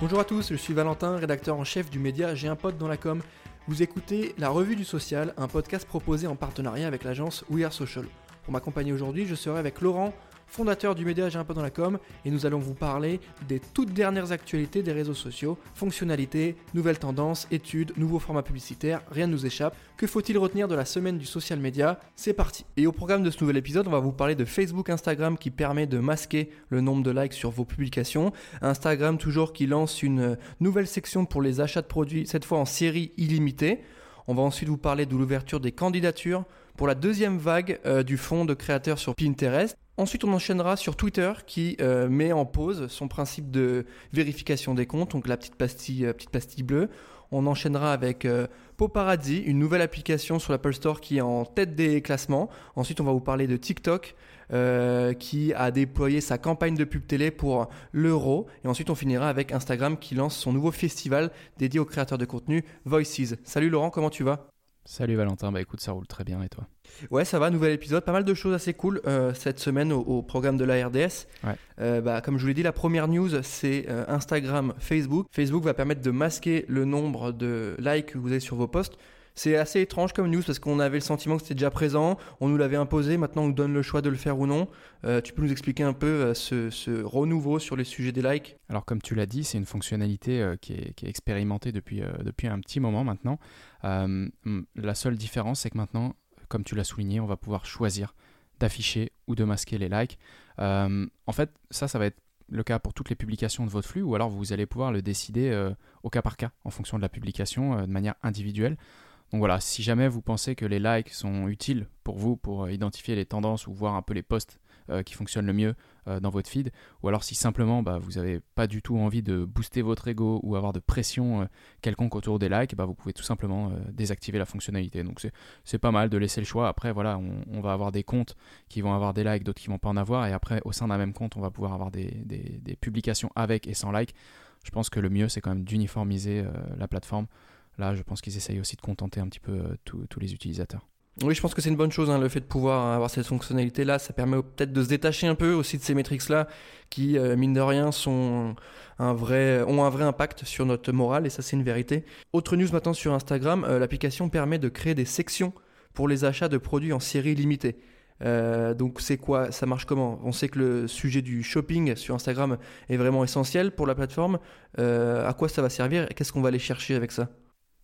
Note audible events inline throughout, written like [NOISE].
Bonjour à tous, je suis Valentin, rédacteur en chef du média J'ai un pote dans la com. Vous écoutez La Revue du Social, un podcast proposé en partenariat avec l'agence We Are Social. Pour m'accompagner aujourd'hui, je serai avec Laurent, fondateur du média J'ai un peu dans la com, et nous allons vous parler des toutes dernières actualités des réseaux sociaux, fonctionnalités, nouvelles tendances, études, nouveaux formats publicitaires, rien ne nous échappe. Que faut-il retenir de la semaine du social media? C'est parti Et au programme de ce nouvel épisode, on va vous parler de Facebook Instagram qui permet de masquer le nombre de likes sur vos publications. Instagram toujours qui lance une nouvelle section pour les achats de produits, cette fois en série illimitée. On va ensuite vous parler de l'ouverture des candidatures pour la deuxième vague euh, du fonds de créateurs sur Pinterest. Ensuite, on enchaînera sur Twitter qui euh, met en pause son principe de vérification des comptes, donc la petite pastille, euh, petite pastille bleue. On enchaînera avec euh, Poparazzi, une nouvelle application sur l'Apple Store qui est en tête des classements. Ensuite, on va vous parler de TikTok qui a déployé sa campagne de pub télé pour l'euro. Et ensuite, on finira avec Instagram qui lance son nouveau festival dédié aux créateurs de contenu Voices. Salut Laurent, comment tu vas? Salut Valentin, bah écoute, ça roule très bien et toi? Ouais, ça va, nouvel épisode, pas mal de choses assez cool euh, cette semaine au, programme de la RDS. Euh, bah, comme je vous l'ai dit, la première news c'est euh, Instagram, Facebook. Facebook va permettre de masquer le nombre de likes que vous avez sur vos posts. C'est assez étrange comme news parce qu'on avait le sentiment que c'était déjà présent, on nous l'avait imposé, maintenant on nous donne le choix de le faire ou non. Euh, tu peux nous expliquer un peu euh, ce, renouveau sur les sujets des likes? Alors comme tu l'as dit, c'est une fonctionnalité euh, qui, est, expérimentée depuis, depuis un petit moment maintenant. la seule différence, c'est que maintenant, comme tu l'as souligné, on va pouvoir choisir d'afficher ou de masquer les likes. en fait, ça, ça va être le cas pour toutes les publications de votre flux, ou alors vous allez pouvoir le décider au cas par cas, en fonction de la publication, de manière individuelle. Donc voilà, si jamais vous pensez que les likes sont utiles pour vous pour euh, identifier les tendances ou voir un peu les posts euh, qui fonctionnent le mieux euh, dans votre feed, ou alors si simplement bah, vous n'avez pas du tout envie de booster votre ego ou avoir de pression quelconque autour des likes, bah, vous pouvez tout simplement désactiver la fonctionnalité. Donc c'est pas mal de laisser le choix. Après, voilà, on, va avoir des comptes qui vont avoir des likes, d'autres qui vont pas en avoir, et après, au sein d'un même compte, on va pouvoir avoir des, publications avec et sans likes. Je pense que le mieux, c'est quand même d'uniformiser la plateforme. Là, je pense qu'ils essayent aussi de contenter un petit peu euh, tous les utilisateurs. Oui, je pense que c'est une bonne chose, hein, le fait de pouvoir avoir cette fonctionnalité-là. Ça permet peut-être de se détacher un peu aussi de ces métriques-là qui, euh, mine de rien, sont un vrai, ont un vrai impact sur notre morale et ça, c'est une vérité. Autre news maintenant sur Instagram, euh, l'application permet de créer des sections pour les achats de produits en série limitée. donc c'est quoi? Ça marche comment? On sait que le sujet du shopping sur Instagram est vraiment essentiel pour la plateforme. à quoi ça va servir? Qu'est-ce qu'on va aller chercher avec ça?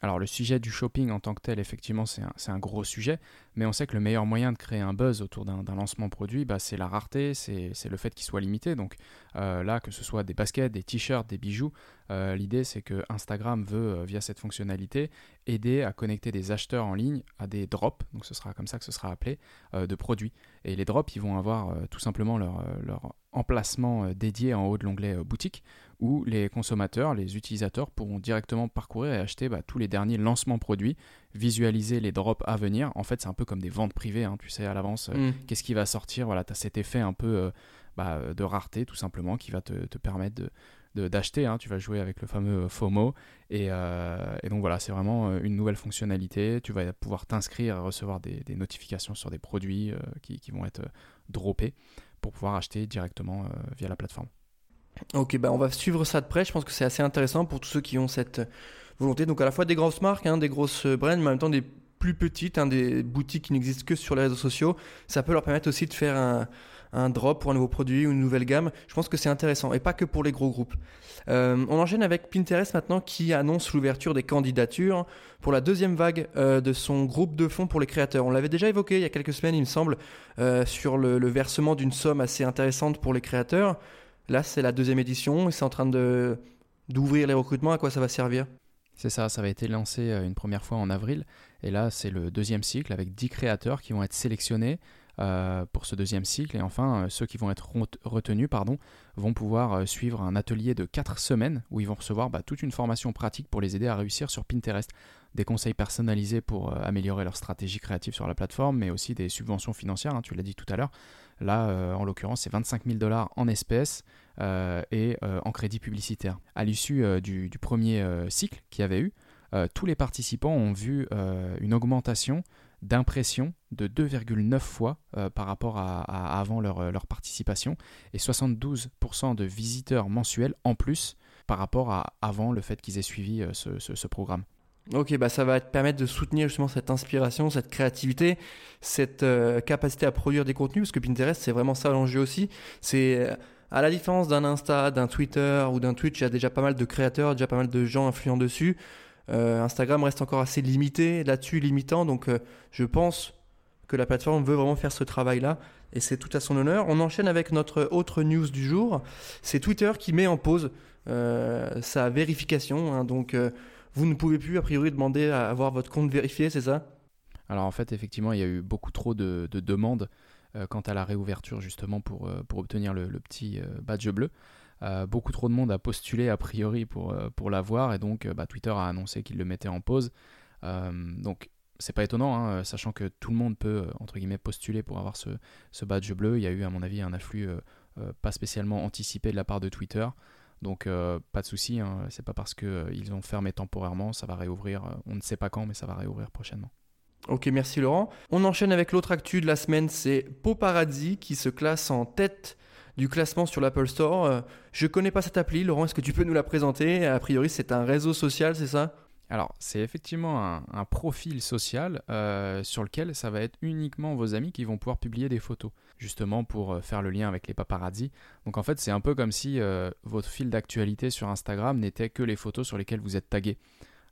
Alors le sujet du shopping en tant que tel, effectivement, c'est un, gros sujet, mais on sait que le meilleur moyen de créer un buzz autour d'un lancement produit, bah, c'est la rareté, c'est le fait qu'il soit limité. Donc euh, là, que ce soit des baskets, des t-shirts, des bijoux, euh, l'idée c'est que Instagram veut, euh, via cette fonctionnalité, aider à connecter des acheteurs en ligne à des drops, donc ce sera comme ça que ce sera appelé, de produits. Et les drops, ils vont avoir tout simplement leur, leur emplacement dédié en haut de l'onglet boutique où les consommateurs, les utilisateurs pourront directement parcourir et acheter bah, tous les derniers lancements produits, visualiser les drops à venir. En fait, c'est un peu comme des ventes privées, hein, tu sais à l'avance euh, mm. qu'est-ce qui va sortir. Voilà, tu as cet effet un peu euh, bah, de rareté tout simplement qui va te, permettre de, d'acheter, hein. tu vas jouer avec le fameux euh, FOMO et, donc voilà c'est vraiment une nouvelle fonctionnalité, tu vas pouvoir t'inscrire et recevoir des, notifications sur des produits qui, qui, vont être droppés pour pouvoir acheter directement via la plateforme. Ok, bah on va suivre ça de près. Je pense que c'est assez intéressant pour tous ceux qui ont cette volonté. Donc à la fois des grosses marques, hein, des grosses brands, mais en même temps des plus petites, hein, des boutiques qui n'existent que sur les réseaux sociaux. Ça peut leur permettre aussi de faire un, un drop pour un nouveau produit ou une nouvelle gamme. Je pense que c'est intéressant et pas que pour les gros groupes. Euh, on enchaîne avec Pinterest maintenant qui annonce l'ouverture des candidatures pour la deuxième vague euh, de son groupe de fonds pour les créateurs. On l'avait déjà évoqué il y a quelques semaines, il me semble, euh, sur le, versement d'une somme assez intéressante pour les créateurs. Là, c'est la deuxième édition et c'est en train de d'ouvrir les recrutements. À quoi ça va servir? C'est ça, ça va été lancé une première fois en avril. Et là, c'est le deuxième cycle avec 10 créateurs qui vont être sélectionnés euh, pour ce deuxième cycle. Et enfin, euh, ceux qui vont être retenus pardon, vont pouvoir suivre un atelier de 4 semaines où ils vont recevoir bah, toute une formation pratique pour les aider à réussir sur Pinterest. Des conseils personnalisés pour améliorer leur stratégie créative sur la plateforme, mais aussi des subventions financières, hein, tu l'as dit tout à l'heure. Là, euh, en l'occurrence, c'est 25 000 dollars en espèces euh, et euh, en crédit publicitaire. À l'issue du, premier cycle qu'il y avait eu, tous les participants ont vu une augmentation d'impression de 2,9 fois par rapport à, avant leur, leur, participation et 72% de visiteurs mensuels en plus par rapport à avant le fait qu'ils aient suivi ce, programme. Ok, bah ça va te permettre de soutenir justement cette inspiration, cette créativité, cette capacité à produire des contenus, parce que Pinterest, c'est vraiment ça l'enjeu aussi. C'est à la différence d'un Insta, d'un Twitter ou d'un Twitch, il y a déjà pas mal de créateurs, déjà pas mal de gens influents dessus. Euh, Instagram reste encore assez limité là-dessus, limitant. Donc euh, je pense que la plateforme veut vraiment faire ce travail-là et c'est tout à son honneur. On enchaîne avec notre autre news du jour. C'est Twitter qui met en pause euh, sa vérification. Hein. donc vous ne pouvez plus a priori demander à avoir votre compte vérifié, c'est ça? Alors en fait effectivement il y a eu beaucoup trop de demandes quant à la réouverture justement pour, pour obtenir le, petit badge bleu. Beaucoup trop de monde a postulé a priori pour, pour l'avoir et donc bah, Twitter a annoncé qu'il le mettait en pause. donc c'est pas étonnant, hein, sachant que tout le monde peut entre guillemets postuler pour avoir ce, badge bleu. Il y a eu à mon avis un afflux pas spécialement anticipé de la part de Twitter. Donc pas de souci, hein, c'est pas parce qu'ils ont fermé temporairement, ça va réouvrir, on ne sait pas quand, mais ça va réouvrir prochainement. Ok, merci Laurent. On enchaîne avec l'autre actu de la semaine, c'est Paparazzi qui se classe en tête du classement sur l'Apple Store. Euh, je connais pas cette appli, Laurent, est-ce que tu peux nous la présenter? A priori, c'est un réseau social, c'est ça? Alors, c'est effectivement un, profil social euh, sur lequel ça va être uniquement vos amis qui vont pouvoir publier des photos, justement pour euh, faire le lien avec les paparazzi. Donc en fait, c'est un peu comme si votre fil d'actualité sur Instagram n'était que les photos sur lesquelles vous êtes tagué.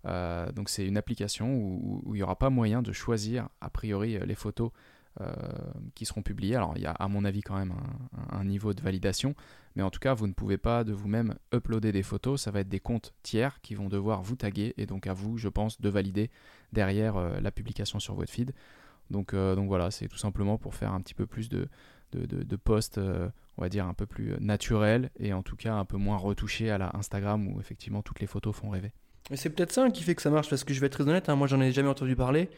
Donc c'est une application où, il n'y aura pas moyen de choisir a priori les photos qui seront publiées. Alors il y a à mon avis quand même un, niveau de validation, mais en tout cas vous ne pouvez pas de vous-même uploader des photos, ça va être des comptes tiers qui vont devoir vous taguer et donc à vous je pense de valider derrière la publication sur votre feed. Donc, donc voilà, c'est tout simplement pour faire un petit peu plus de, de, posts, on va dire un peu plus naturels et en tout cas un peu moins retouchés à la Instagram où effectivement toutes les photos font rêver. Mais c'est peut-être ça qui fait que ça marche, parce que je vais être très honnête, hein, moi j'en ai jamais entendu parler.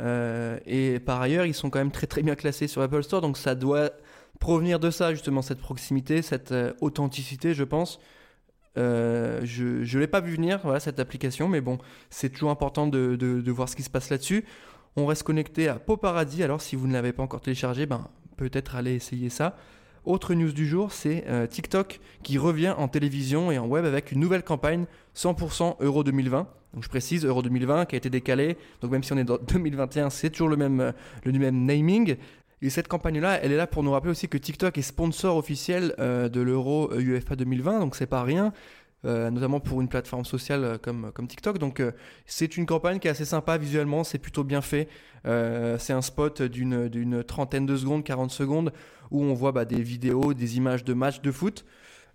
Euh, et par ailleurs, ils sont quand même très très bien classés sur Apple Store, donc ça doit provenir de ça justement, cette proximité, cette euh, authenticité, je pense. Euh, je ne l'ai pas vu venir, voilà, cette application, mais bon, c'est toujours important de, voir ce qui se passe là-dessus. On reste connecté à Paparazzi, alors si vous ne l'avez pas encore téléchargé, ben, peut-être aller essayer ça. Autre news du jour, c'est TikTok qui revient en télévision et en web avec une nouvelle campagne 100% Euro 2020. Donc je précise, Euro 2020 qui a été décalé. Donc même si on est dans [LAUGHS] 2021, c'est toujours le même, euh, le même naming. Et cette campagne-là, elle est là pour nous rappeler aussi que TikTok est sponsor officiel euh, de l'Euro UEFA 2020. Donc c'est pas rien. notamment pour une plateforme sociale comme, comme TikTok. Donc c'est une campagne qui est assez sympa visuellement, c'est plutôt bien fait. c'est un spot d'une trentaine de secondes, 40 secondes, où on voit bah, des vidéos, des images de matchs de foot.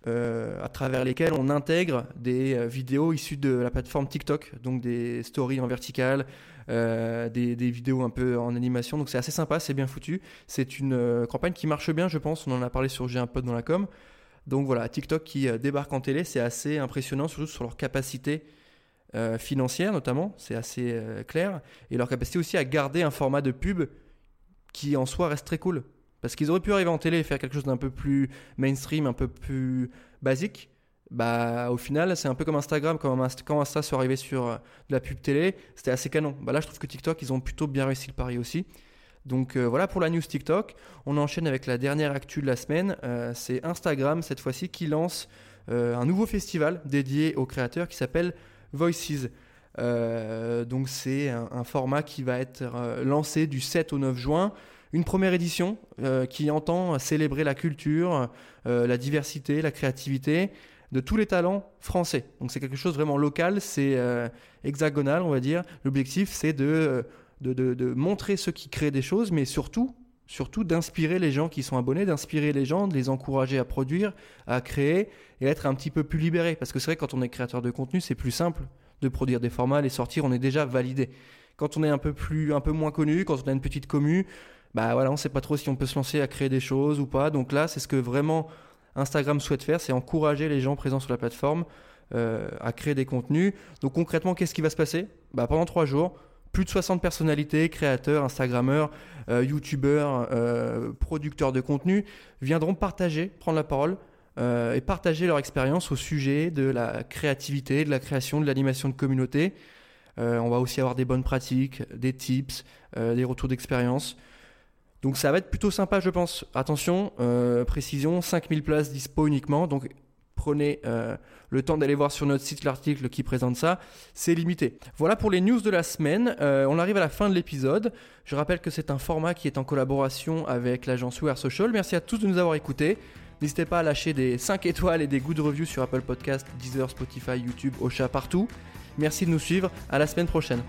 Euh, à travers lesquelles on intègre des euh, vidéos issues de la plateforme TikTok, donc des stories en vertical, euh, des, vidéos un peu en animation. Donc c'est assez sympa, c'est bien foutu. C'est une campagne qui marche bien, je pense. On en a parlé sur J'ai un pote dans la com. Donc voilà, TikTok qui débarque en télé, c'est assez impressionnant, surtout sur leur capacité financière notamment, c'est assez clair, et leur capacité aussi à garder un format de pub qui en soi reste très cool. Parce qu'ils auraient pu arriver en télé et faire quelque chose d'un peu plus mainstream, un peu plus basique. Bah, au final, c'est un peu comme Instagram, quand Insta soit arrivé sur euh, de la pub télé, c'était assez canon. Bah là, je trouve que TikTok, ils ont plutôt bien réussi le pari aussi. Donc euh, voilà pour la news TikTok. On enchaîne avec la dernière actu de la semaine. Euh, c'est Instagram, cette fois-ci, qui lance un nouveau festival dédié aux créateurs qui s'appelle Voices. donc c'est un, un, format qui va être lancé du 7 au 9 juin une première édition euh, qui entend célébrer la culture, euh, la diversité, la créativité de tous les talents français. Donc c'est quelque chose vraiment local, c'est euh, hexagonal, on va dire. L'objectif, c'est de, de, montrer ceux qui créent des choses, mais surtout, surtout d'inspirer les gens qui sont abonnés, d'inspirer les gens, de les encourager à produire, à créer et être un petit peu plus libérés. Parce que c'est vrai, quand on est créateur de contenu, c'est plus simple de produire des formats, les sortir, on est déjà validé. Quand on est un peu, plus, un peu moins connu, quand on a une petite commu, bah voilà, on sait pas trop si on peut se lancer à créer des choses ou pas. Donc là, c'est ce que vraiment Instagram souhaite faire, c'est encourager les gens présents sur la plateforme euh, à créer des contenus. Donc concrètement, qu'est-ce qui va se passer? Bah, Pendant trois jours, plus de 60 personnalités, créateurs, Instagrammeurs, euh, YouTubeurs, euh, producteurs de contenu viendront partager, prendre la parole et partager leur expérience au sujet de la créativité, de la création, de l'animation de communauté. on va aussi avoir des bonnes pratiques, des tips, des retours d'expérience. Donc ça va être plutôt sympa, je pense. Attention, euh, précision, 5000 places dispo uniquement. Donc prenez euh, le temps d'aller voir sur notre site l'article qui présente ça, c'est limité. Voilà pour les news de la semaine. Euh, on arrive à la fin de l'épisode. Je rappelle que c'est un format qui est en collaboration avec l'agence We Are Social. Merci à tous de nous avoir écoutés. N'hésitez pas à lâcher des 5 étoiles et des good reviews sur Apple Podcast, Deezer, Spotify, YouTube, Ocha, partout. Merci de nous suivre. À la semaine prochaine.